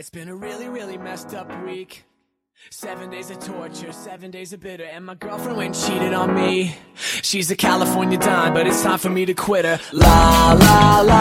It's been a really, really messed up week. Seven days of torture, seven days of bitter, and my girlfriend went cheated on me. She's a California dime, but it's time for me to quit her. La la la,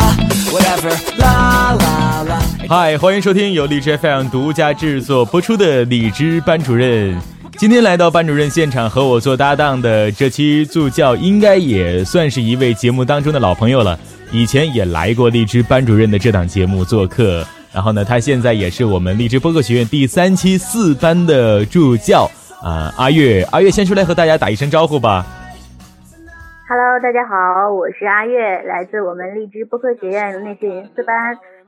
whatever. La la la. 嗨，欢迎收听由荔枝 FM 独家制作播出的荔枝班主任。今天来到班主任现场和我做搭档的这期助教，应该也算是一位节目当中的老朋友了。以前也来过荔枝班主任的这档节目做客，然后呢，他现在也是我们荔枝播客学院第三期四班的助教啊。阿月，阿月先出来和大家打一声招呼吧。Hello，大家好，我是阿月，来自我们荔枝播客学院内训营四班。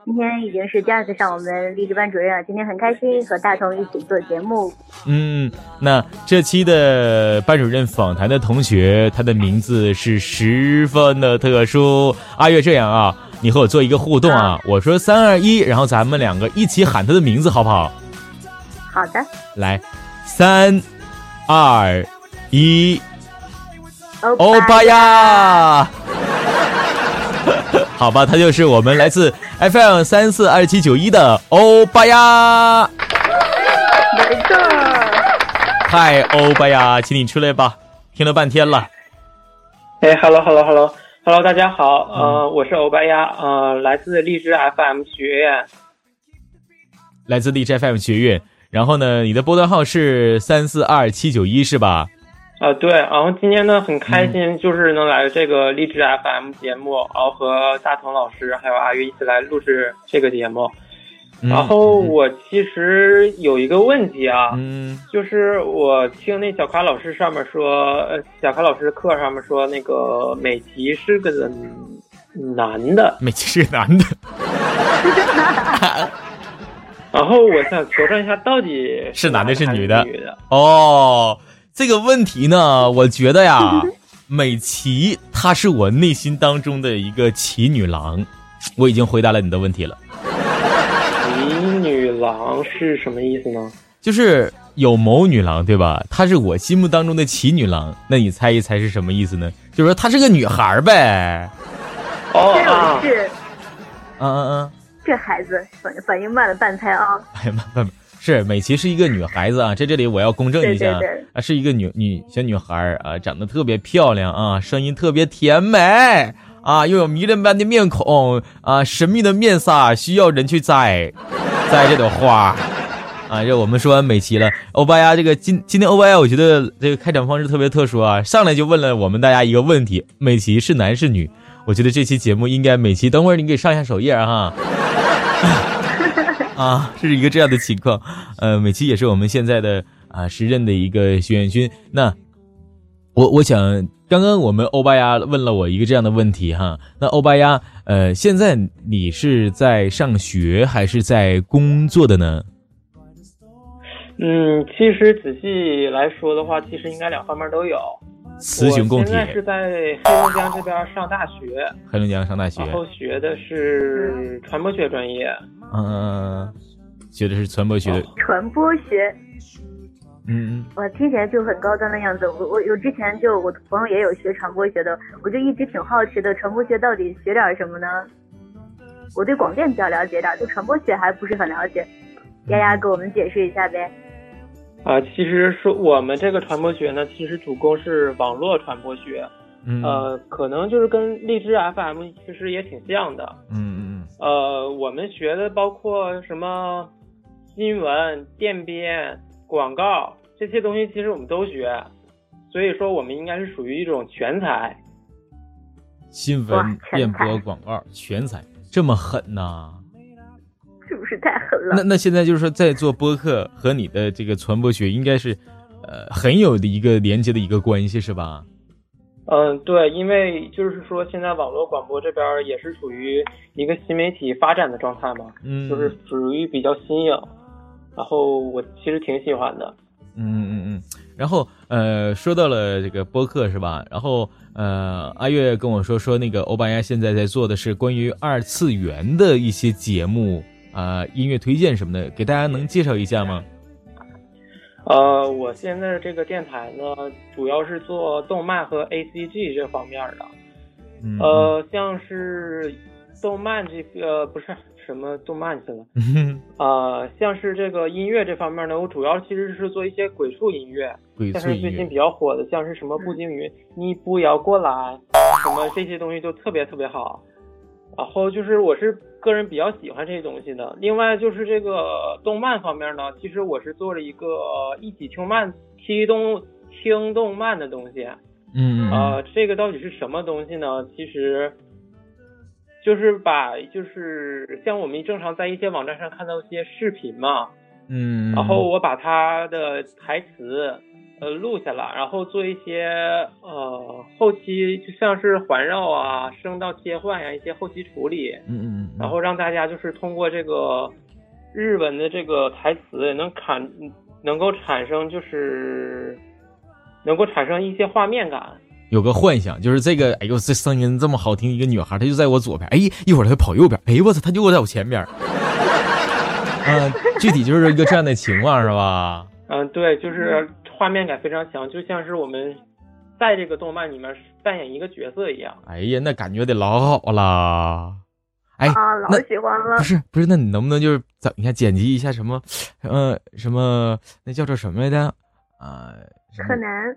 今天已经是第二次上我们励志班主任了，今天很开心和大同一起做节目。嗯，那这期的班主任访谈的同学，他的名字是十分的特殊。阿月，这样啊，你和我做一个互动啊，我说三二一，然后咱们两个一起喊他的名字，好不好？好的。来，三二一，欧巴呀！好吧，他就是我们来自 FM 三四二七九一的欧巴呀。没错。嗨，欧巴呀，请你出来吧，听了半天了。哎，Hello，Hello，Hello，Hello，大家好，呃，我是欧巴鸭，呃，来自荔枝 FM 学院。来自荔枝 FM 学院，然后呢，你的波段号是三四二七九一，是吧？啊，对，然后今天呢很开心，就是能来这个荔枝 FM 节目，然后和大同老师还有阿月一起来录制这个节目。然后我其实有一个问题啊，嗯，就是我听那小卡老师上面说，呃，小卡老师课上面说那个美琪是个男的，美琪是个男的。然后我想求证一下，到底是男的，是女的？女的哦。这个问题呢，我觉得呀，美琪她是我内心当中的一个奇女郎，我已经回答了你的问题了。奇女郎是什么意思呢？就是有某女郎，对吧？她是我心目当中的奇女郎，那你猜一猜是什么意思呢？就是说她是个女孩呗。哦，是。嗯嗯嗯。这孩子反反应慢了半拍啊！哎呀妈，慢是美琪是一个女孩子啊，在这里我要公正一下啊，是一个女女小女孩啊，长得特别漂亮啊，声音特别甜美啊，又有迷人般的面孔啊，神秘的面纱需要人去摘 摘这朵花啊。这我们说完美琪了，欧巴呀，这个今今天欧巴呀，我觉得这个开场方式特别特殊啊，上来就问了我们大家一个问题：美琪是男是女？我觉得这期节目应该美琪，等会儿你给上一下首页哈。啊，是一个这样的情况，呃，美琪也是我们现在的啊时任的一个学院军。那我我想，刚刚我们欧巴呀问了我一个这样的问题哈，那欧巴呀，呃，现在你是在上学还是在工作的呢？嗯，其实仔细来说的话，其实应该两方面都有。雌雄共体。现在是在黑龙江这边上大学。黑龙江上大学。然后学的是传播学专业。嗯，学的是传播学。传播学。嗯嗯。我听起来就很高端的样子。我我我之前就我朋友也有学传播学的，我就一直挺好奇的，传播学到底学点什么呢？我对广电比较了解点，对传播学还不是很了解。丫丫给我们解释一下呗。啊，其实说我们这个传播学呢，其实主攻是网络传播学，呃，可能就是跟荔枝 FM 其实也挺像的，嗯嗯嗯，呃，我们学的包括什么新闻、电编、广告这些东西，其实我们都学，所以说我们应该是属于一种全才。新闻、电波、广告，全才，这么狠呐！是不是太狠了？那那现在就是说，在做播客和你的这个传播学应该是，呃，很有的一个连接的一个关系，是吧？嗯，对，因为就是说现在网络广播这边也是属于一个新媒体发展的状态嘛，嗯，就是属于比较新颖，然后我其实挺喜欢的。嗯嗯嗯，然后呃，说到了这个播客是吧？然后呃，阿月跟我说说那个欧巴鸭现在在做的是关于二次元的一些节目啊，音乐推荐什么的，给大家能介绍一下吗？呃，我现在这个电台呢，主要是做动漫和 A C G 这方面的，呃，像是动漫这个不是。什么动漫去了？啊，像是这个音乐这方面呢，我主要其实是做一些鬼畜音乐，像是最近比较火的，像是什么步惊云，你不要过来，什么这些东西就特别特别好。然后就是我是个人比较喜欢这些东西的。另外就是这个动漫方面呢，其实我是做了一个一起听漫听动听动漫的东西。嗯啊，这个到底是什么东西呢？其实。就是把，就是像我们正常在一些网站上看到一些视频嘛，嗯，然后我把它的台词，呃，录下来，然后做一些呃后期，就像是环绕啊、声道切换呀一些后期处理，嗯嗯，然后让大家就是通过这个日文的这个台词，能产能够产生就是能够产生一些画面感。有个幻想，就是这个，哎呦，这声音这么好听，一个女孩，她就在我左边，哎，一会儿她跑右边，哎呦我操，她就在我前边，嗯，具体就是一个这样的情况，是吧？嗯，对，就是画面感非常强，就像是我们在这个动漫里面扮演一个角色一样。哎呀，那感觉得老好了，哎，老喜欢了。不是不是，那你能不能就是整一下剪辑一下什么，呃，什么那叫做什么来着？啊？柯南，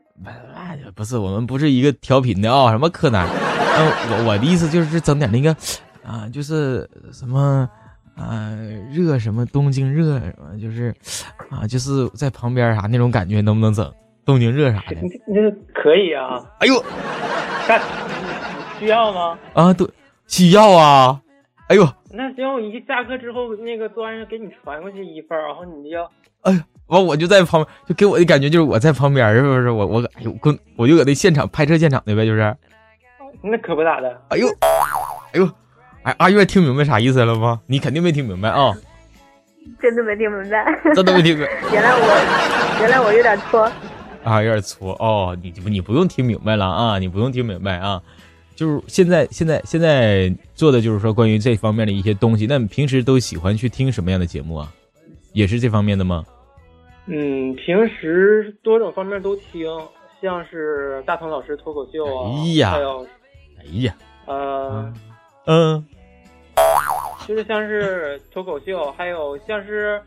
不是我们不是一个调频的啊，什么柯南？我我的意思就是整点那个啊，就是什么啊热什么东京热什么，就是啊就是在旁边啥那种感觉，能不能整东京热啥的？那可以啊。哎呦，下需要吗？啊，对，需要啊。哎呦，那行，我一下课之后那个做完给你传过去一份，然后你就哎呀。完，我就在旁边，就给我的感觉就是我在旁边，是不是？我我哎呦，跟我就搁那现场拍摄现场的呗，就是。那可不咋的。哎呦，哎呦，哎，阿月听明白啥意思了吗？你肯定没听明白啊。真的没听明白。真的没听明白。原来我，原来我有点搓。啊，有点搓哦。你你不用听明白了啊，你不用听明白啊。就是现在现在现在做的就是说关于这方面的一些东西。那你平时都喜欢去听什么样的节目啊？也是这方面的吗？嗯，平时多种方面都听，像是大鹏老师脱口秀啊，还有，哎呀，呃，嗯，就是像是脱口秀，还有像是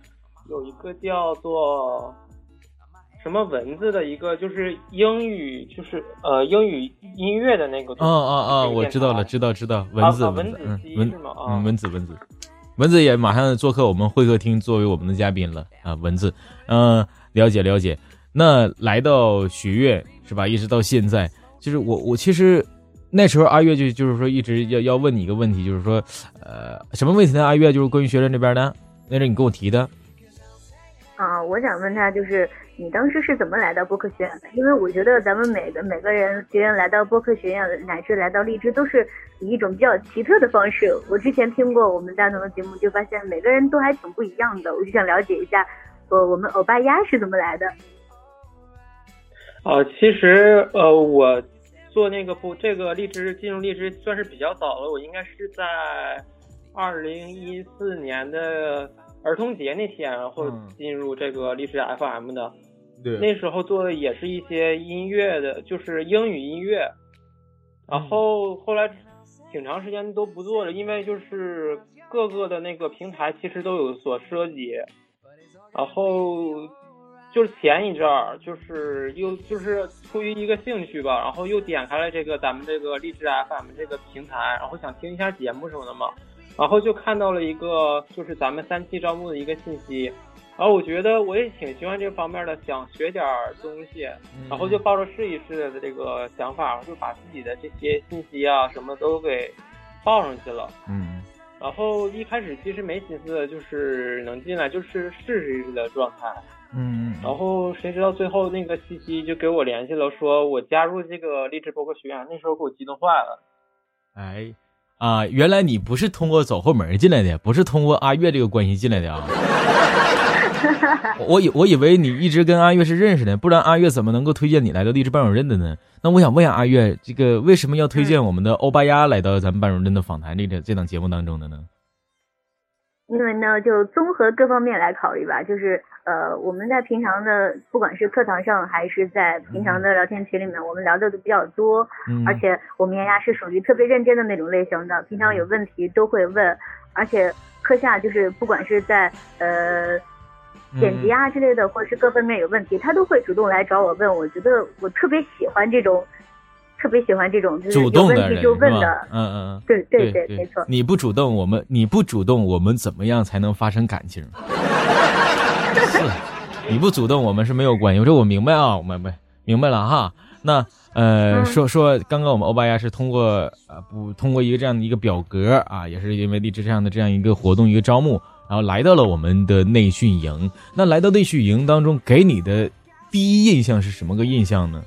有一个叫做什么文字的一个，就是英语，就是呃英语音乐的那个。啊啊啊！我知道了，知道知道，文字文字文是吗？嗯，文字文字。蚊子也马上做客我们会客厅，作为我们的嘉宾了啊！蚊子，嗯，了解了解。那来到学院是吧？一直到现在，就是我我其实那时候阿月就就是说一直要要问你一个问题，就是说，呃，什么问题呢？阿月就是关于学院这边的，那是你跟我提的。啊，我想问他就是。你当时是怎么来到播客学院的？因为我觉得咱们每个每个人学员来到播客学院，乃至来到荔枝，都是以一种比较奇特的方式。我之前听过我们大同的节目，就发现每个人都还挺不一样的。我就想了解一下，我，我们欧巴鸭是怎么来的？呃，其实呃，我做那个不这个荔枝进入荔枝算是比较早了，我应该是在二零一四年的儿童节那天或进入这个荔枝 FM 的。那时候做的也是一些音乐的，就是英语音乐，然后后来挺长时间都不做了，因为就是各个的那个平台其实都有所涉及，然后就是前一阵儿就是又就是出于一个兴趣吧，然后又点开了这个咱们这个荔枝 FM 这个平台，然后想听一下节目什么的嘛，然后就看到了一个就是咱们三期招募的一个信息。然后我觉得我也挺喜欢这方面的，想学点东西，然后就抱着试一试的这个想法，就把自己的这些信息啊什么都给报上去了。嗯，然后一开始其实没心思，就是能进来就是试试的状态。嗯，然后谁知道最后那个西西就给我联系了，说我加入这个励志播客学院，那时候给我激动坏了。哎，啊，原来你不是通过走后门进来的，不是通过阿月这个关系进来的啊。我以我以为你一直跟阿月是认识的，不然阿月怎么能够推荐你来到励志班主任的呢？那我想问一下阿月，这个为什么要推荐我们的欧巴鸭来到咱们班主任的访谈这个这档节目当中的呢？因为呢，就综合各方面来考虑吧，就是呃，我们在平常的不管是课堂上还是在平常的聊天群里面，我们聊的都比较多，嗯，而且我们丫丫是属于特别认真的那种类型的，平常有问题都会问，而且课下就是不管是在呃剪辑啊之类的，或者是各方面有问题，他都会主动来找我问。我觉得我特别喜欢这种。特别喜欢这种就是有问题就问的，嗯嗯嗯，对对对，没错。你不主动，我们你不主动，我们怎么样才能发生感情？是，你不主动，我们是没有关系。我说我明白啊，我明白明白了哈。那呃，说说刚刚我们欧巴亚是通过呃不通过一个这样的一个表格啊，也是因为励志这样的这样一个活动一个招募，然后来到了我们的内训营。那来到内训营当中，给你的第一印象是什么个印象呢？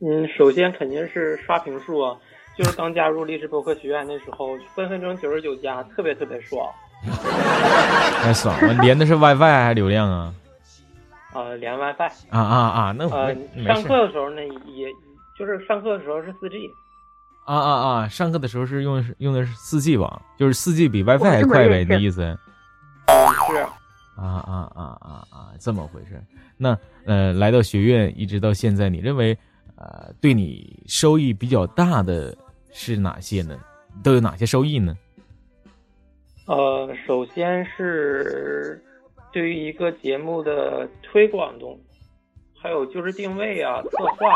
嗯，首先肯定是刷屏数啊，就是刚加入励志播客学院那时候，分分钟九十九加，特别特别爽。太爽了！连的是 WiFi 还是流量啊？呃，连 WiFi。啊啊啊！那呃，上课的时候呢，也就是上课的时候是四 G。啊啊啊！上课的时候是用用的是四 G 网，就是四 G 比 WiFi 还快呗？你的意思？是。啊啊啊啊啊！这么回事？那呃，来到学院一直到现在，你认为？呃，对你收益比较大的是哪些呢？都有哪些收益呢？呃，首先是对于一个节目的推广中，还有就是定位啊、策划，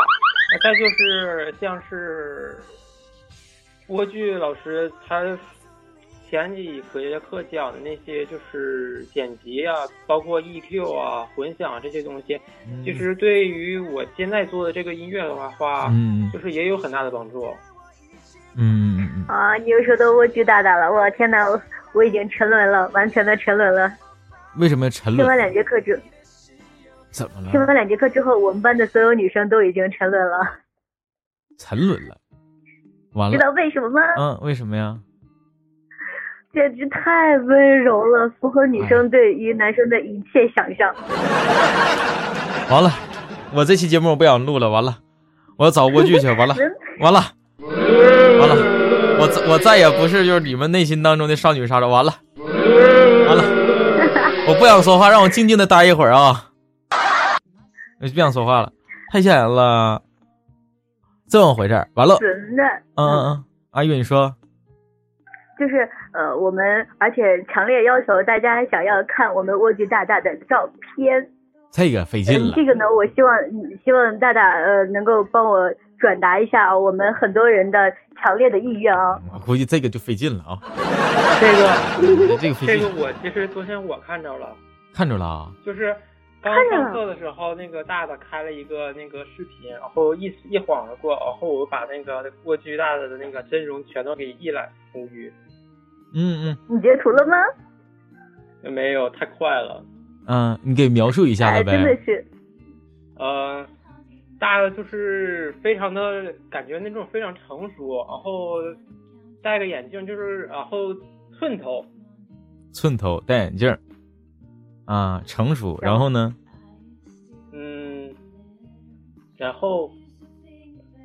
再就是像是播剧老师他。前几节课讲的那些就是剪辑啊，包括 EQ 啊、混响这些东西，其实对于我现在做的这个音乐的话，话，就是也有很大的帮助。嗯嗯嗯。啊，你又说到我剧大大了，我天哪，我我已经沉沦了，完全的沉沦了。为什么沉沦？听完两节课之，怎么了？听完两节课之后，我们班的所有女生都已经沉沦了。沉沦了，完了。知道为什么吗？嗯，为什么呀？简直太温柔了，符合女生对于男生的一切想象。完了，我这期节目我不想录了，完了，我要找过剧去，完了，完了，完了，我我再也不是就是你们内心当中的少女杀手，完了，完了，我不想说话，让我静静的待一会儿啊！我就不想说话了，太吓人了，这么回事完了，真的，嗯嗯嗯，阿月你说。就是呃，我们而且强烈要求大家想要看我们蜗居大大的照片，这个费劲了。这个呢，我希望希望大大呃能够帮我转达一下我们很多人的强烈的意愿啊。我估计这个就费劲了啊。这个这个费劲这个我其实昨天我看着了，看着了啊，就是刚上课的时候，那个大大开了一个那个视频，然后一一晃而过，然后我把那个蜗居大大的那个真容全都给一览无余。嗯嗯，你截图了吗？没有，太快了。嗯，你给描述一下呗。真的是，呃，大的就是非常的感觉那种非常成熟，然后戴个眼镜，就是然后寸头，寸头戴眼镜，啊，成熟。然后呢？嗯，然后，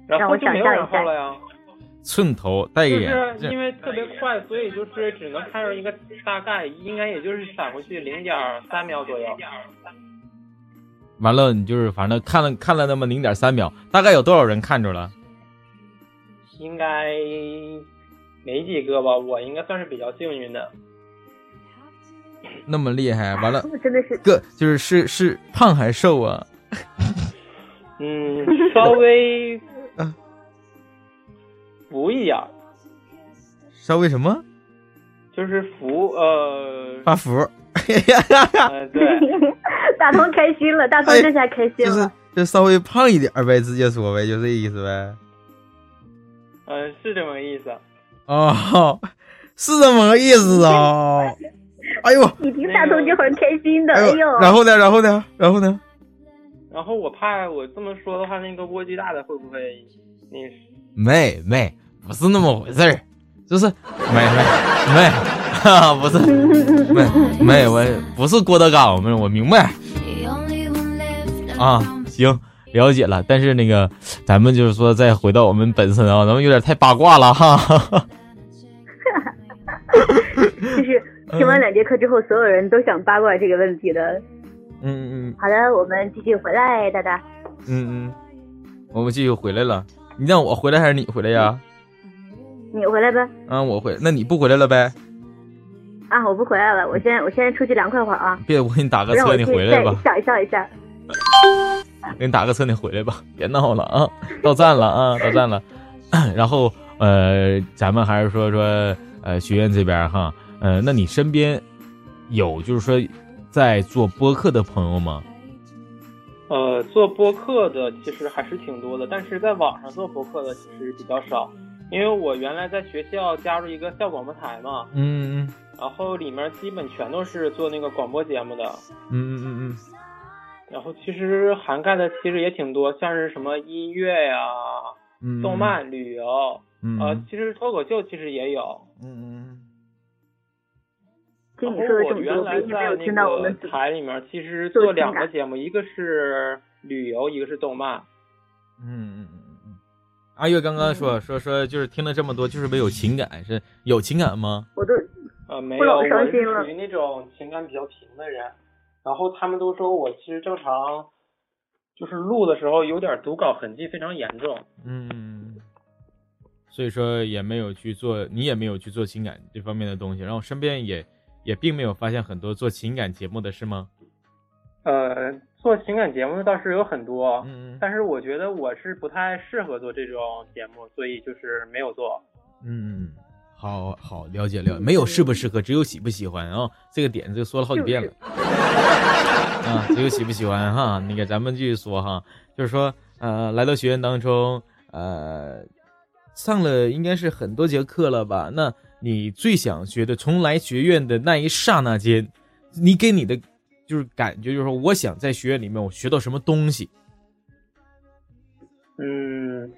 然后就没有然后了呀。寸头戴个眼镜，就是因为特别快，所以就是只能看到一个大概，应该也就是闪回去零点三秒左右。完了，你就是反正看了看了那么零点三秒，大概有多少人看着了？应该没几个吧，我应该算是比较幸运的。那么厉害，完了，真的是个就是是是胖还是瘦啊？嗯，稍微。浮一样，稍微什么？就是浮呃发福。嗯，对。大同开心了，大同这下开心了。就是就稍微胖一点呗，直接说呗，就这意思呗。嗯，是这么个意思。哦，是这么个意思哦。哎呦，你听大同就很开心的，哎呦。然后呢？然后呢？然后呢？然后我怕我这么说的话，那个蜗居大的会不会那？没没，不是那么回事儿，就是没没没，哈，不是没没，我不是郭德纲，我我明白。啊，行，了解了。但是那个，咱们就是说，再回到我们本身啊，咱们有点太八卦了哈。就是听完两节课之后，所有人都想八卦这个问题的。嗯嗯嗯。好的，我们继续回来，大大。嗯嗯，我们继续回来了。你让我回来还是你回来呀？你回来呗。啊，我回，那你不回来了呗？啊，我不回来了，我先我先出去凉快会儿啊。别，我给你打个车，你回来吧。笑一笑一下。给你打个车，你回来吧，别闹了啊！到站了啊，到站了。然后呃，咱们还是说说呃学院这边哈，呃，那你身边有就是说在做播客的朋友吗？呃，做播客的其实还是挺多的，但是在网上做播客的其实比较少，因为我原来在学校加入一个校广播台嘛，嗯嗯，然后里面基本全都是做那个广播节目的，嗯嗯嗯嗯。然后其实涵盖的其实也挺多，像是什么音乐呀、动漫、旅游，呃，其实脱口秀其实也有。嗯嗯。听你说的这么多，我原来在那个台里面，其实做两个节目，一个是旅游，一个是动漫。嗯嗯嗯嗯。阿月刚刚说说说，就是听了这么多，就是没有情感，是有情感吗？我都呃没有，我是属于那种情感比较平的人。然后他们都说我其实正常，就是录的时候有点读稿痕迹非常严重。嗯，所以说也没有去做，你也没有去做情感这方面的东西。然后身边也也并没有发现很多做情感节目的是吗？呃，做情感节目的倒是有很多，嗯，但是我觉得我是不太适合做这种节目，所以就是没有做。嗯。好好了解了解，没有适不适合，只有喜不喜欢啊！这个点就说了好几遍了啊，只有喜不喜欢哈。那个咱们继续说哈，就是说呃，来到学院当中呃，上了应该是很多节课了吧？那你最想学的，从来学院的那一刹那间，你给你的就是感觉，就是说我想在学院里面我学到什么东西？嗯。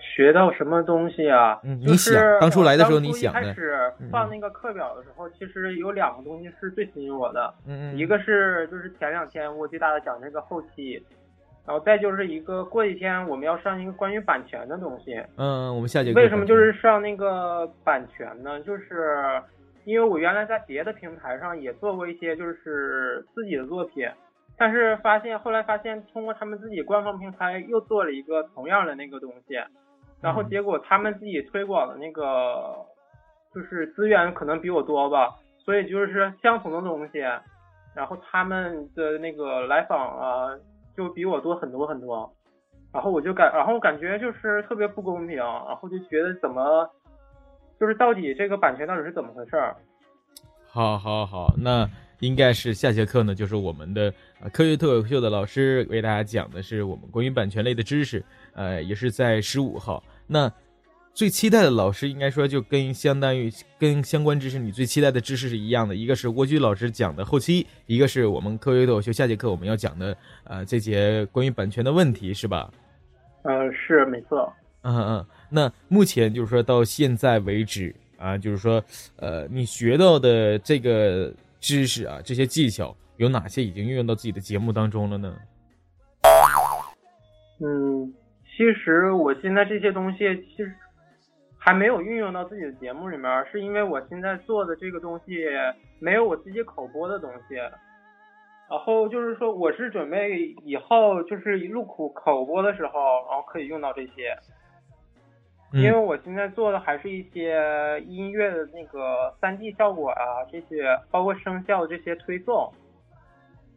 学到什么东西啊？嗯，你想当初来的时候你想的。开始放那个课表的时候，其实有两个东西是最吸引我的。嗯嗯。一个是就是前两天我最大的讲这个后期，然后再就是一个过几天我们要上一个关于版权的东西。嗯，我们下节为什么就是上那个版权呢？就是因为我原来在别的平台上也做过一些就是自己的作品，但是发现后来发现通过他们自己官方平台又做了一个同样的那个东西。然后结果他们自己推广的那个，就是资源可能比我多吧，所以就是相同的东西，然后他们的那个来访啊，就比我多很多很多，然后我就感，然后感觉就是特别不公平，然后就觉得怎么，就是到底这个版权到底是怎么回事儿？好，好，好，那应该是下节课呢，就是我们的科学脱口秀的老师为大家讲的是我们关于版权类的知识。呃，也是在十五号。那最期待的老师，应该说就跟相当于跟相关知识，你最期待的知识是一样的。一个是蜗居老师讲的后期，一个是我们科学脱口秀下节课我们要讲的呃这节关于版权的问题，是吧？呃，是没错。嗯嗯。那目前就是说到现在为止啊，就是说呃你学到的这个知识啊，这些技巧有哪些已经运用到自己的节目当中了呢？嗯。其实我现在这些东西其实还没有运用到自己的节目里面，是因为我现在做的这个东西没有我自己口播的东西。然后就是说，我是准备以后就是录口口播的时候，然后可以用到这些。因为我现在做的还是一些音乐的那个三 D 效果啊，这些包括声效这些推送。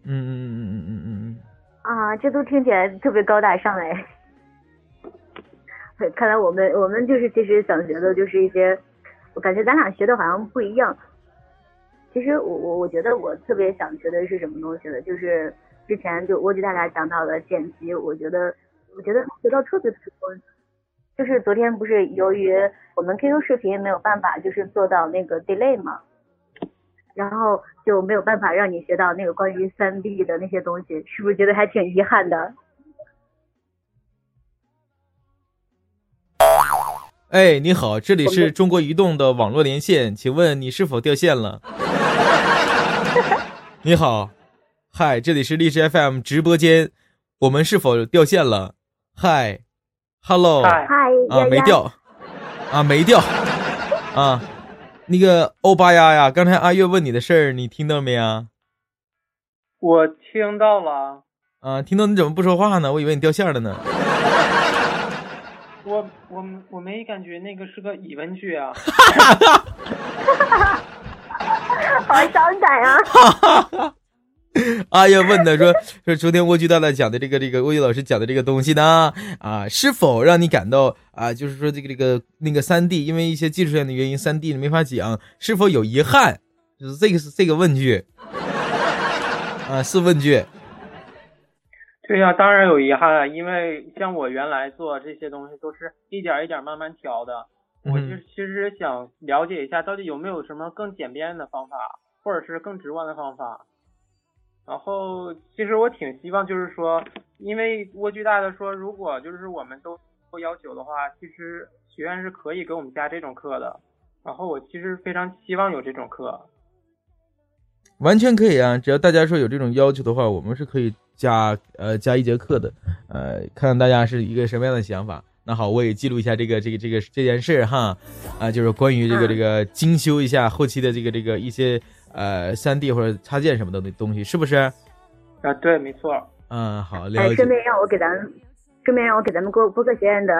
嗯嗯嗯嗯嗯嗯嗯。啊，这都听起来特别高大上哎。看来我们我们就是其实想学的就是一些，我感觉咱俩学的好像不一样。其实我我我觉得我特别想学的是什么东西呢？就是之前就我给大家讲到的剪辑，我觉得我觉得学到特别特别多。就是昨天不是由于我们 QQ 视频没有办法就是做到那个 delay 嘛，然后就没有办法让你学到那个关于三 D 的那些东西，是不是觉得还挺遗憾的？哎，你好，这里是中国移动的网络连线，请问你是否掉线了？你好，嗨，这里是荔枝 FM 直播间，我们是否掉线了？嗨，Hello，嗨，啊，没掉，啊，没掉，啊，那个欧巴呀呀，刚才阿月问你的事儿，你听到没啊？我听到了。啊，听到你怎么不说话呢？我以为你掉线了呢。我我我没感觉那个是个疑问句啊，好伤感啊！阿月问的说说昨天蜗居大大讲的这个这个蜗居老师讲的这个东西呢啊，是否让你感到啊，就是说这个这个那个三 D 因为一些技术上的原因三 D 没法讲，是否有遗憾？就是这个是这个问句啊，是问句。对呀，当然有遗憾，因为像我原来做这些东西都是一点一点慢慢调的。我就其实想了解一下，到底有没有什么更简便的方法，或者是更直观的方法。然后，其实我挺希望，就是说，因为蜗居大的说，如果就是我们都不要求的话，其实学院是可以给我们加这种课的。然后，我其实非常希望有这种课。完全可以啊，只要大家说有这种要求的话，我们是可以。加呃加一节课的，呃，看看大家是一个什么样的想法。那好，我也记录一下这个这个这个这件事哈，啊，就是关于这个这个精修一下后期的这个这个一些呃三 D 或者插件什么的东西，是不是？啊，对，没错。嗯，好，哎，顺便让我给咱，顺便让我给咱们播播客学院的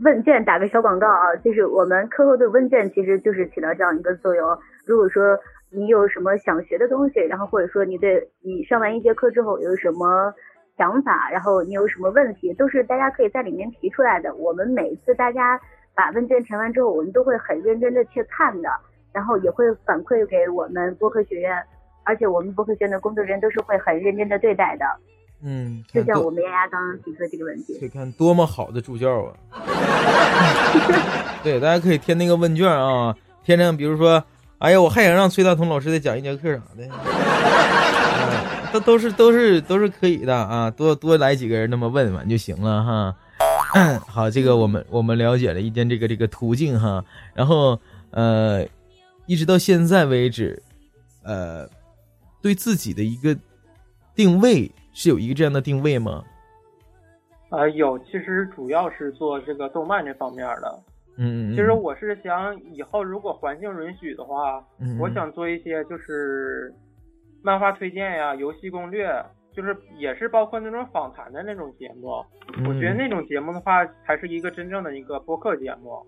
问卷打个小广告啊，就是我们课后的问卷其实就是起到这样一个作用。如果说你有什么想学的东西，然后或者说你对你上完一节课之后有什么想法，然后你有什么问题，都是大家可以在里面提出来的。我们每次大家把问卷填完之后，我们都会很认真的去看的，然后也会反馈给我们播客学院，而且我们播客学院的工作人员都是会很认真的对待的。嗯，就像我们丫丫刚刚提出的这个问题，可以看多么好的助教啊！对，大家可以填那个问卷啊，填上比如说。哎呀，我还想让崔大同老师再讲一节课啥的，都都是都是都是可以的啊，多多来几个人那么问问就行了哈。好，这个我们我们了解了一点这个这个途径哈，然后呃，一直到现在为止，呃，对自己的一个定位是有一个这样的定位吗？啊，有，其实主要是做这个动漫这方面的。嗯，其实我是想以后如果环境允许的话，我想做一些就是漫画推荐呀、游戏攻略，就是也是包括那种访谈的那种节目。我觉得那种节目的话，才是一个真正的一个播客节目。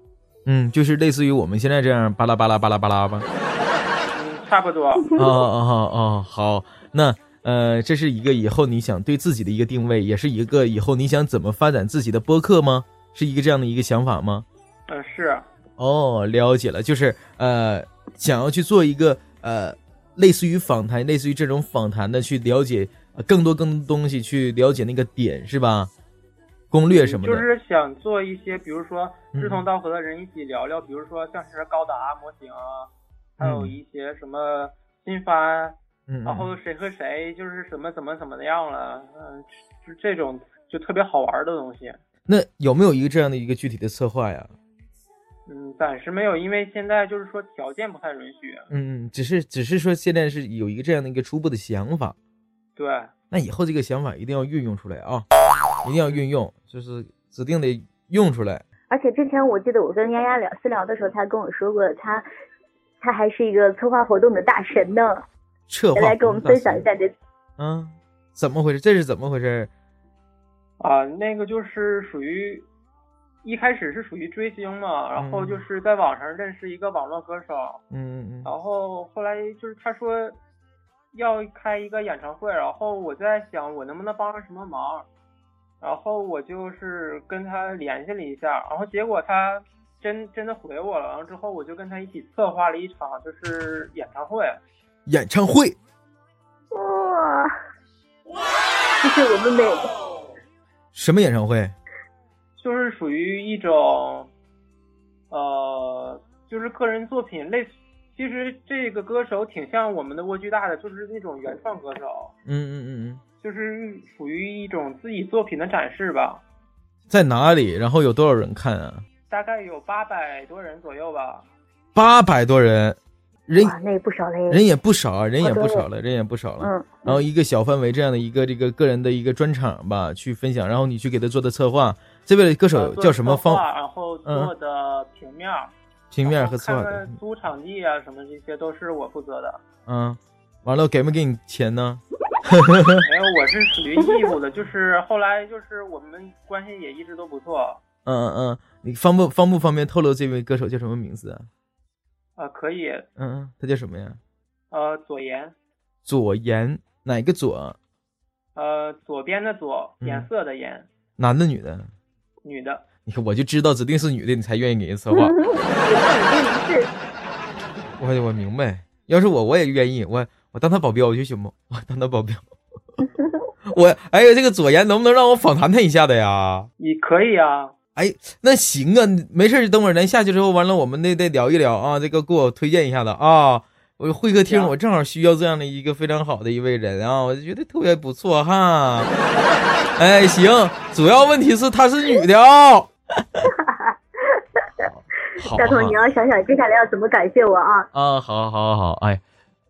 嗯，就是类似于我们现在这样巴拉巴拉巴拉巴拉吧。嗯，差不多。哦哦哦，好，那呃，这是一个以后你想对自己的一个定位，也是一个以后你想怎么发展自己的播客吗？是一个这样的一个想法吗？嗯，是哦，了解了，就是呃，想要去做一个呃，类似于访谈，类似于这种访谈的，去了解更多更多东西，去了解那个点是吧？攻略什么的，就是想做一些，比如说志同道合的人一起聊聊，比如说像是高达模型啊，还有一些什么新番，然后谁和谁就是什么怎么怎么样了，嗯，就这种就特别好玩的东西。那有没有一个这样的一个具体的策划呀？嗯，暂时没有，因为现在就是说条件不太允许。嗯嗯，只是只是说现在是有一个这样的一个初步的想法。对，那以后这个想法一定要运用出来啊，一定要运用，就是指定得用出来。而且之前我记得我跟丫丫聊私聊的时候，他跟我说过，他他还是一个策划活动的大神呢。策划来跟我们分享一下这。嗯，怎么回事？这是怎么回事？啊，那个就是属于。一开始是属于追星嘛，然后就是在网上认识一个网络歌手，嗯嗯嗯，然后后来就是他说要开一个演唱会，然后我就在想我能不能帮上什么忙，然后我就是跟他联系了一下，然后结果他真真的回我了，然后之后我就跟他一起策划了一场就是演唱会，演唱会，哇，就 是我们的什么演唱会？就是属于一种，呃，就是个人作品类，其其实这个歌手挺像我们的蜗居大的，就是那种原创歌手。嗯嗯嗯嗯，就是属于一种自己作品的展示吧。在哪里？然后有多少人看啊？大概有八百多人左右吧。八百多人，人那也不少嘞。人也不少啊，人也不少了，人也不少了。嗯。然后一个小范围这样的一个这个个人的一个专场吧，去分享。然后你去给他做的策划，这位歌手叫什么方？然后做的平面。平面和策划。租场地啊，什么这些都是我负责的。嗯。完了，给没给你钱呢？没有，我是属于义务的。就是后来，就是我们关系也一直都不错。嗯嗯嗯，你方不方不方便透露这位歌手叫什么名字啊？啊，可以。嗯嗯，他叫什么呀？呃，左岩。左岩，哪个左？呃，左边的左，颜色的颜。男的，女的？女的。你看，我就知道指定是女的，你才愿意给人策划。我我明白，要是我，我也愿意。我我当他保镖就行不？我当他保镖。我 哎呀，这个左岩能不能让我访谈他一下子呀？你可以啊。哎，那行啊，没事等会儿咱下去之后，完了我们得得聊一聊啊。这个给我推荐一下子啊。我会客厅，我正好需要这样的一个非常好的一位人啊，我就觉得特别不错哈。哎，行，主要问题是她是女的哦。大头，你要想想接下来要怎么感谢我啊。啊，好，好，好，好，哎，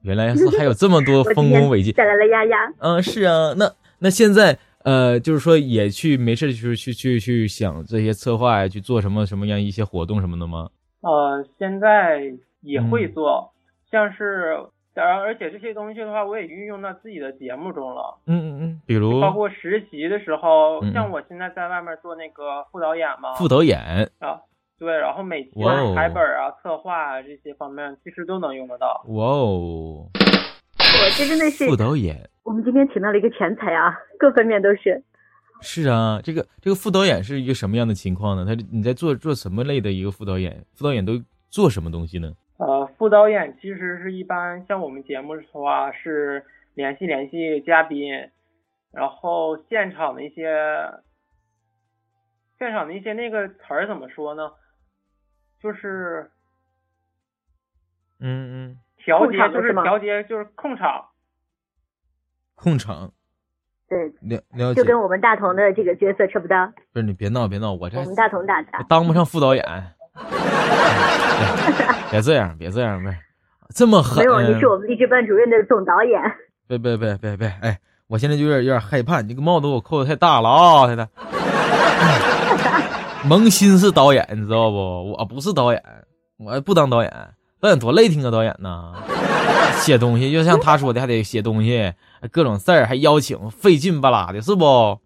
原来 是还有这么多丰功伟绩。带来了丫丫。嗯，是啊，那那现在。呃，就是说也去没事，就是去去去想这些策划呀，去做什么什么样一些活动什么的吗？呃，现在也会做，像是，然而且这些东西的话，我也运用到自己的节目中了。嗯嗯嗯，比如包括实习的时候，像我现在在外面做那个副导演嘛。副导演啊，对，然后每期的台本啊、策划啊这些方面，其实都能用得到。哇哦！我这真的是副导演。我们今天请到了一个全才啊，各方面都是。是啊，这个这个副导演是一个什么样的情况呢？他你在做做什么类的一个副导演？副导演都做什么东西呢？呃，副导演其实是一般像我们节目的话是联系联系嘉宾，然后现场的一些现场的一些那个词儿怎么说呢？就是，嗯嗯，调节就是调节就是控场。控场，对，了了解，就跟我们大同的这个角色差不多。不是你别闹别闹，我这我们大同大家当不上副导演。别这样，别这样呗，这么狠。没有，你是我们励志班主任的总导演。别别别别别，哎，我现在就有点有点害怕，你这个帽子给我扣的太大了啊！现在，萌新是导演，你知道不？我不是导演，我不当导演，导演多累挺啊！导演呢，写东西就像他说的，还得写东西。各种事儿还邀请，费劲巴拉的，是不？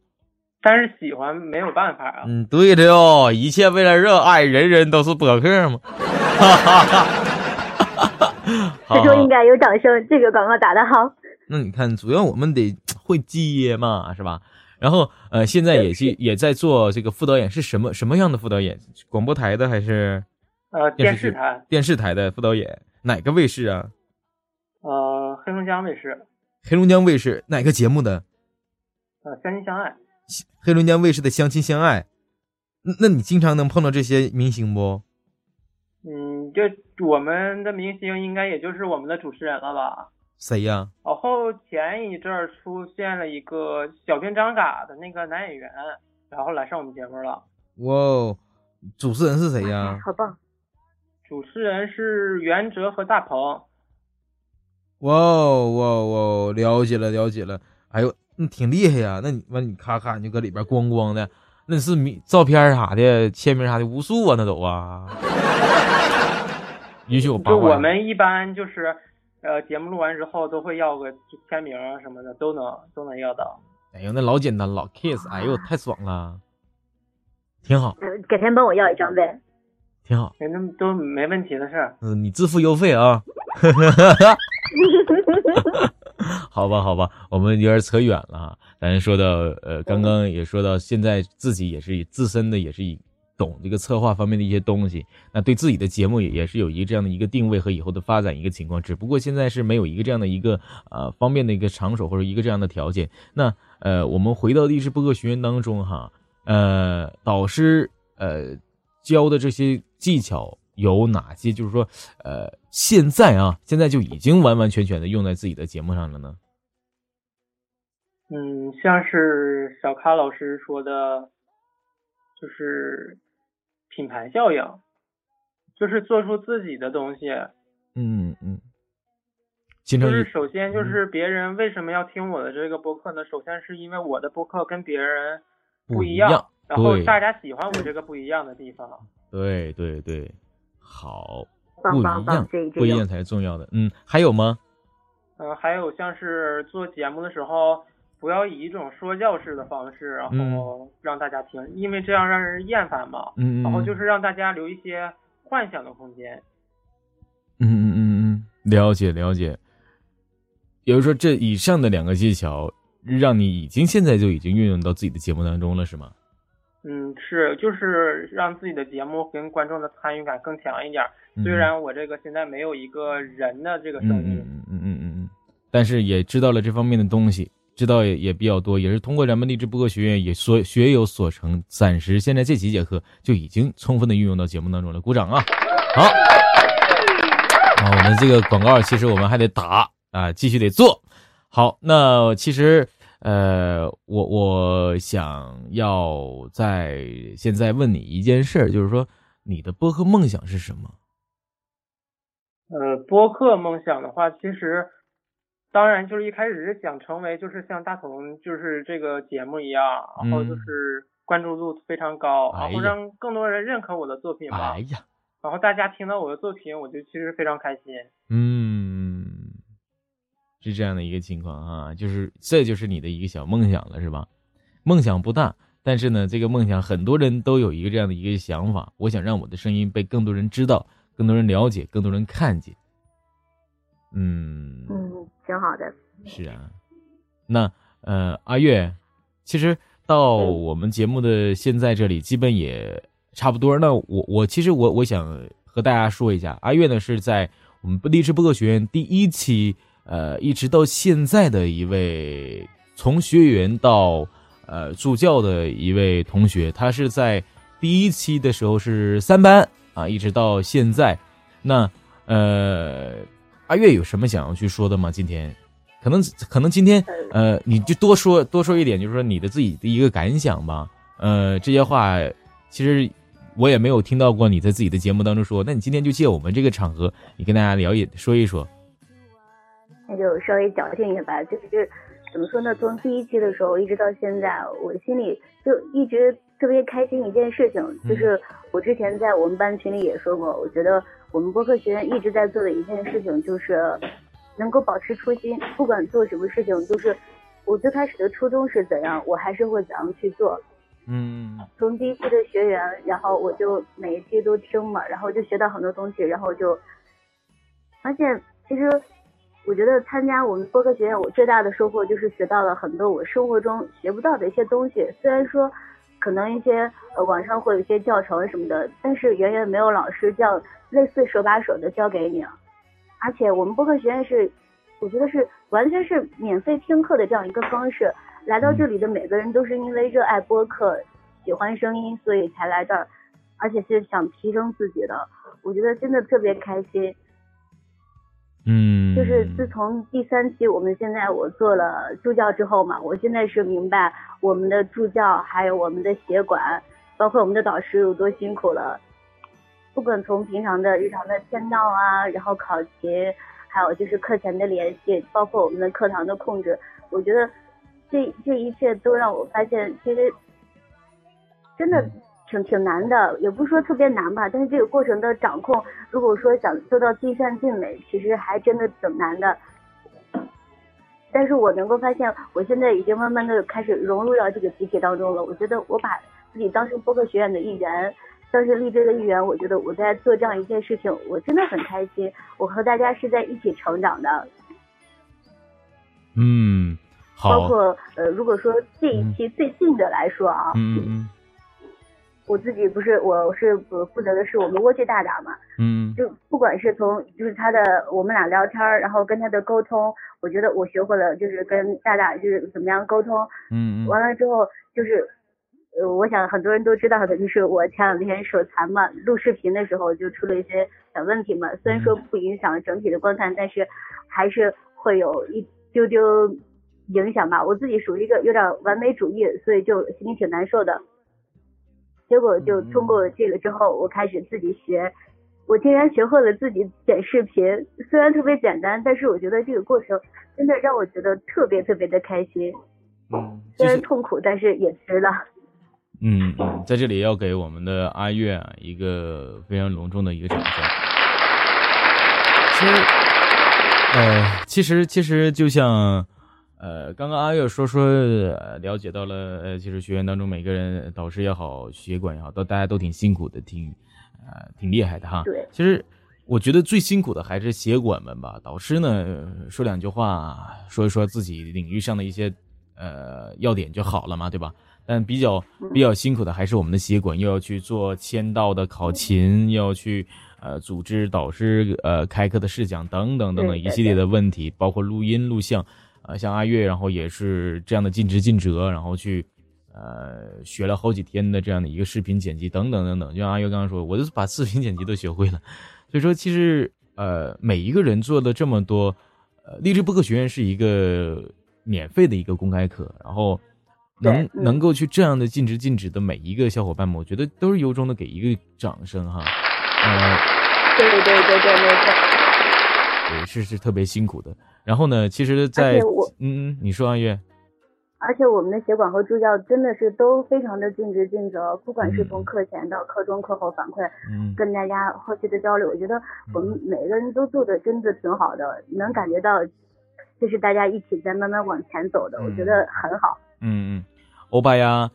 但是喜欢没有办法啊。嗯，对的哟，一切为了热爱，人人都是博客嘛。哈哈哈这就应该有掌声，这个广告打的好。那你看，主要我们得会接嘛，是吧？然后呃，现在也去也在做这个副导演，是什么什么样的副导演？广播台的还是呃电视台？电视台的副导演，哪个卫视啊？呃，黑龙江卫视。黑龙江卫视哪个节目的？呃，相亲相爱。黑龙江卫视的相亲相爱，那那你经常能碰到这些明星不？嗯，就我们的明星应该也就是我们的主持人了吧？谁呀？然后前一阵儿出现了一个小兵张嘎的那个男演员，然后来上我们节目了。哇，主持人是谁呀？好棒！主持人是袁哲和大鹏。哇哇哇！了解了，了解了。哎呦，你挺厉害呀！那你完，你咔咔你就搁里边咣咣的，那是名照片啥的、签名啥的无数啊，那都啊。允许我八卦。就我们一般就是，呃，节目录完之后都会要个签名什么的，都能都能要到。哎呦，那老简单，老 kiss，哎呦，太爽了，挺好。改天帮我要一张呗。挺好，那都没问题的事儿。嗯，你自付邮费啊。好吧，好吧，我们有点扯远了哈。咱说到呃，刚刚也说到，现在自己也是自身的也是以懂这个策划方面的一些东西，那对自己的节目也也是有一个这样的一个定位和以后的发展一个情况。只不过现在是没有一个这样的一个呃方便的一个场所或者一个这样的条件。那呃，我们回到励志播客学院当中哈，呃，导师呃教的这些技巧。有哪些？就是说，呃，现在啊，现在就已经完完全全的用在自己的节目上了呢？嗯，像是小咖老师说的，就是品牌效应，就是做出自己的东西。嗯嗯。就是首先就是别人为什么要听我的这个播客呢？首先是因为我的播客跟别人不一样，然后大家喜欢我这个不一样的地方。对对对，好，不一样，不一样才是重要的。嗯，还有吗？嗯，还有像是做节目的时候，不要以一种说教式的方式，然后让大家听，因为这样让人厌烦嘛。嗯然后就是让大家留一些幻想的空间。嗯嗯嗯嗯，了解了解。比如说，这以上的两个技巧，让你已经现在就已经运用到自己的节目当中了，是吗？嗯，是，就是让自己的节目跟观众的参与感更强一点。虽然我这个现在没有一个人的这个声音，嗯嗯嗯嗯嗯，但是也知道了这方面的东西，知道也也比较多，也是通过咱们励志播客学院也所学有所成。暂时现在这几节课就已经充分的运用到节目当中了，鼓掌啊！好，啊，我们这个广告其实我们还得打。啊，继续得做好。那其实，呃，我我想要在现在问你一件事儿，就是说你的播客梦想是什么？呃，播客梦想的话，其实当然就是一开始是想成为就是像大同就是这个节目一样，然后就是关注度非常高，然后让更多人认可我的作品吧。哎呀，然后大家听到我的作品，我就其实非常开心。嗯。是这样的一个情况啊，就是这就是你的一个小梦想了，是吧？梦想不大，但是呢，这个梦想很多人都有一个这样的一个想法，我想让我的声音被更多人知道，更多人了解，更多人看见。嗯嗯，挺好的。是啊，那呃，阿月，其实到我们节目的现在这里，基本也差不多。那我我其实我我想和大家说一下，阿月呢是在我们励志播客学院第一期。呃，一直到现在的一位从学员到呃助教的一位同学，他是在第一期的时候是三班啊，一直到现在。那呃，阿月有什么想要去说的吗？今天可能可能今天呃，你就多说多说一点，就是说你的自己的一个感想吧。呃，这些话其实我也没有听到过你在自己的节目当中说。那你今天就借我们这个场合，你跟大家聊一说一说。那就稍微矫情一点吧，就是怎么说呢？从第一期的时候一直到现在，我心里就一直特别开心一件事情，就是我之前在我们班群里也说过，我觉得我们播客学院一直在做的一件事情就是能够保持初心，不管做什么事情，就是我最开始的初衷是怎样，我还是会怎样去做。嗯。从第一期的学员，然后我就每一期都听嘛，然后就学到很多东西，然后就发现其实。我觉得参加我们播客学院，我最大的收获就是学到了很多我生活中学不到的一些东西。虽然说，可能一些呃网上会有一些教程什么的，但是远远没有老师教类似手把手的教给你。而且我们播客学院是，我觉得是完全是免费听课的这样一个方式。来到这里的每个人都是因为热爱播客、喜欢声音，所以才来这儿，而且是想提升自己的。我觉得真的特别开心。嗯，就是自从第三期，我们现在我做了助教之后嘛，我现在是明白我们的助教还有我们的协管，包括我们的导师有多辛苦了。不管从平常的日常的签到啊，然后考勤，还有就是课前的联系，包括我们的课堂的控制，我觉得这这一切都让我发现，其实真的。挺挺难的，也不是说特别难吧，但是这个过程的掌控，如果说想做到尽善尽美，其实还真的挺难的。但是我能够发现，我现在已经慢慢的开始融入到这个集体当中了。我觉得我把自己当成播客学院的一员，当成励志的一员，我觉得我在做这样一件事情，我真的很开心。我和大家是在一起成长的。嗯，好。包括呃，如果说这一期最近的来说啊，嗯嗯。我自己不是，我是负责的是我们蜗居大大嘛，嗯，就不管是从就是他的我们俩聊天然后跟他的沟通，我觉得我学会了就是跟大大就是怎么样沟通，嗯完了之后就是呃，我想很多人都知道的，就是我前两天手残嘛，录视频的时候就出了一些小问题嘛。虽然说不影响整体的观看，但是还是会有一丢丢影响吧。我自己属于一个有点完美主义，所以就心里挺难受的。结果就通过这个之后，我开始自己学，我竟然学会了自己剪视频。虽然特别简单，但是我觉得这个过程真的让我觉得特别特别的开心。嗯，虽然痛苦，但是也值了。嗯嗯，在这里要给我们的阿月啊一个非常隆重的一个掌声。其实，呃，其实其实就像，呃，刚刚阿月说说呃了解到了，呃，其实学员当中每个人导师也好，学管也好，都大家都挺辛苦的，挺，呃，挺厉害的哈。对。其实我觉得最辛苦的还是协管们吧，导师呢说两句话，说一说自己领域上的一些呃要点就好了嘛，对吧？但比较比较辛苦的还是我们的协管，又要去做签到的考勤，又要去呃组织导师呃开课的试讲等等等等一系列的问题，包括录音录像，呃像阿月，然后也是这样的尽职尽责，然后去呃学了好几天的这样的一个视频剪辑等等等等。就像阿月刚刚说，我就把视频剪辑都学会了。所以说，其实呃每一个人做的这么多，呃励志播客学院是一个免费的一个公开课，然后。能能够去这样的尽职尽职的每一个小伙伴们，我觉得都是由衷的给一个掌声哈。呃，对对对对对，没错。对，是是特别辛苦的。然后呢，其实，在嗯嗯，你说阿月。而且我们的协管和助教真的是都非常的尽职尽责，不管是从课前到课中课后反馈，嗯，跟大家后期的交流，我觉得我们每个人都做的真的挺好的，能感觉到，就是大家一起在慢慢往前走的，我觉得很好。嗯嗯，欧巴呀，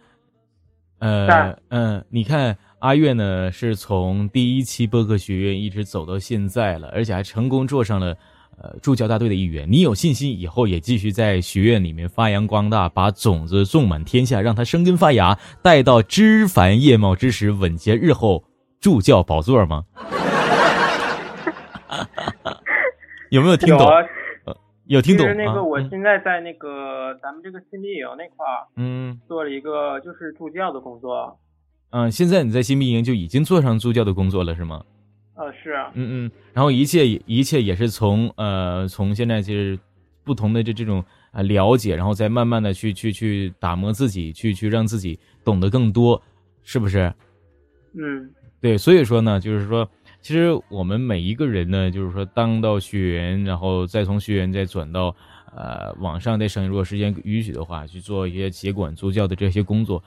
呃嗯，你看阿月呢，是从第一期播客学院一直走到现在了，而且还成功坐上了呃助教大队的一员。你有信心以后也继续在学院里面发扬光大，把种子种满天下，让它生根发芽，待到枝繁叶茂之时，稳结日后助教宝座吗？有没有听懂？有听懂其实那个，我现在在那个咱们这个新兵营那块儿，嗯，做了一个就是助教的工作。嗯，现在你在新兵营就已经做上助教的工作了，是吗？呃，是。嗯嗯，然后一切一切也是从呃从现在就是不同的这这种啊了解，然后再慢慢的去去去打磨自己，去去让自己懂得更多，是不是？嗯，对，所以说呢，就是说。其实我们每一个人呢，就是说当到学员，然后再从学员再转到呃网上再升，如果时间允许的话，去做一些协管助教的这些工作，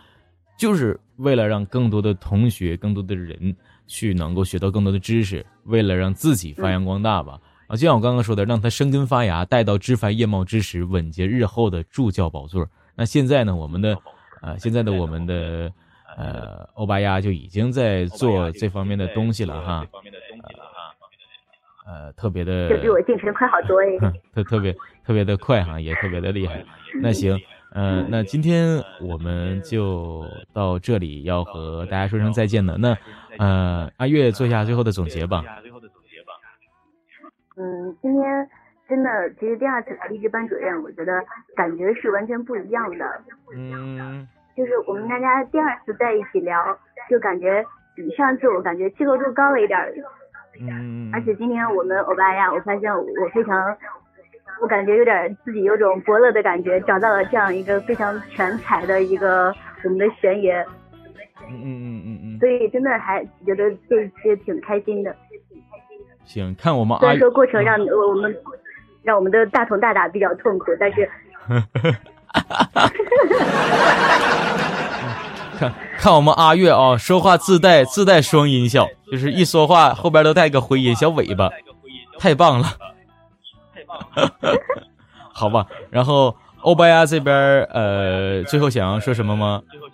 就是为了让更多的同学、更多的人去能够学到更多的知识，为了让自己发扬光大吧。啊，就像我刚刚说的，让他生根发芽，待到枝繁叶茂之时，稳结日后的助教宝座。那现在呢，我们的呃，现在的我们的。呃，欧巴鸭就已经在做这方面的东西了哈，呃，特别的，这比我进程快好多哎，特特别特别的快哈，也特别的厉害。那行，呃，那今天我们就到这里，要和大家说声再见了。那呃，阿月做一下最后的总结吧。嗯，今天真的，其实第二次来励志班主任，我觉得感觉是完全不一样的。嗯。就是我们大家第二次在一起聊，就感觉比上次我感觉契合度高了一点儿。嗯。而且今天我们欧巴呀，我发现我非常，我感觉有点自己有种伯乐的感觉，找到了这样一个非常全才的一个我们的玄爷。嗯嗯嗯嗯嗯。所以真的还觉得这次挺开心的。行，看我们虽然说过程让 我们让我们的大同大大比较痛苦，但是。看看我们阿月啊，说话自带自带双音效，就是一说话后边都带个回音小尾巴，太棒了，太棒了，好吧。然后欧巴呀这边呃，最后想要说什么吗？最后想要说什么吗？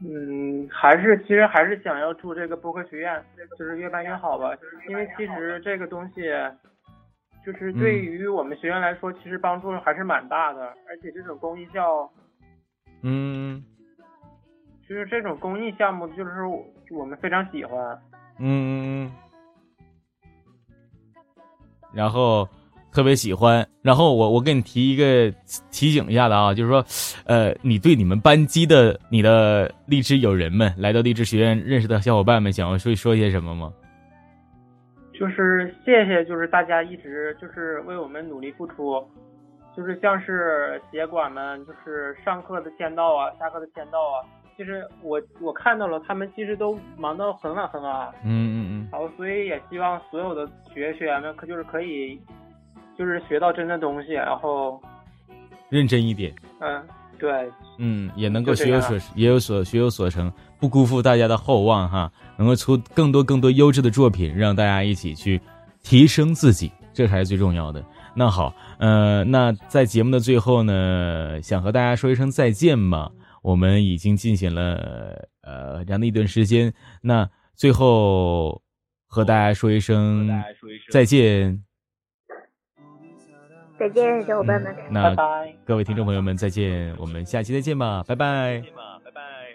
嗯，还是其实还是想要祝这个播客学院就是越办越好吧，因为其实这个东西。就是对于我们学院来说，其实帮助还是蛮大的，而且这种公益校，嗯，就是这种公益项目，就是我们非常喜欢，嗯，然后。特别喜欢。然后我我给你提一个提醒一下的啊，就是说，呃，你对你们班级的你的励志友人们，来到励志学院认识的小伙伴们，想要说说些什么吗？就是谢谢，就是大家一直就是为我们努力付出，就是像是协管们，就是上课的签到啊，下课的签到啊。其实我我看到了，他们其实都忙到很晚很晚。嗯嗯嗯。然后所以也希望所有的学学员们可就是可以，就是学到真的东西，然后认真一点。嗯，对。嗯，也能够学有所也有所学有所成，不辜负大家的厚望哈。能够出更多更多优质的作品，让大家一起去提升自己，这才是最重要的。那好，呃，那在节目的最后呢，想和大家说一声再见嘛。我们已经进行了呃这样的一段时间，那最后和大家说一声再见。再见小伙伴们。拜拜。各位听众朋友们再见我们下期再见吧拜拜。拜拜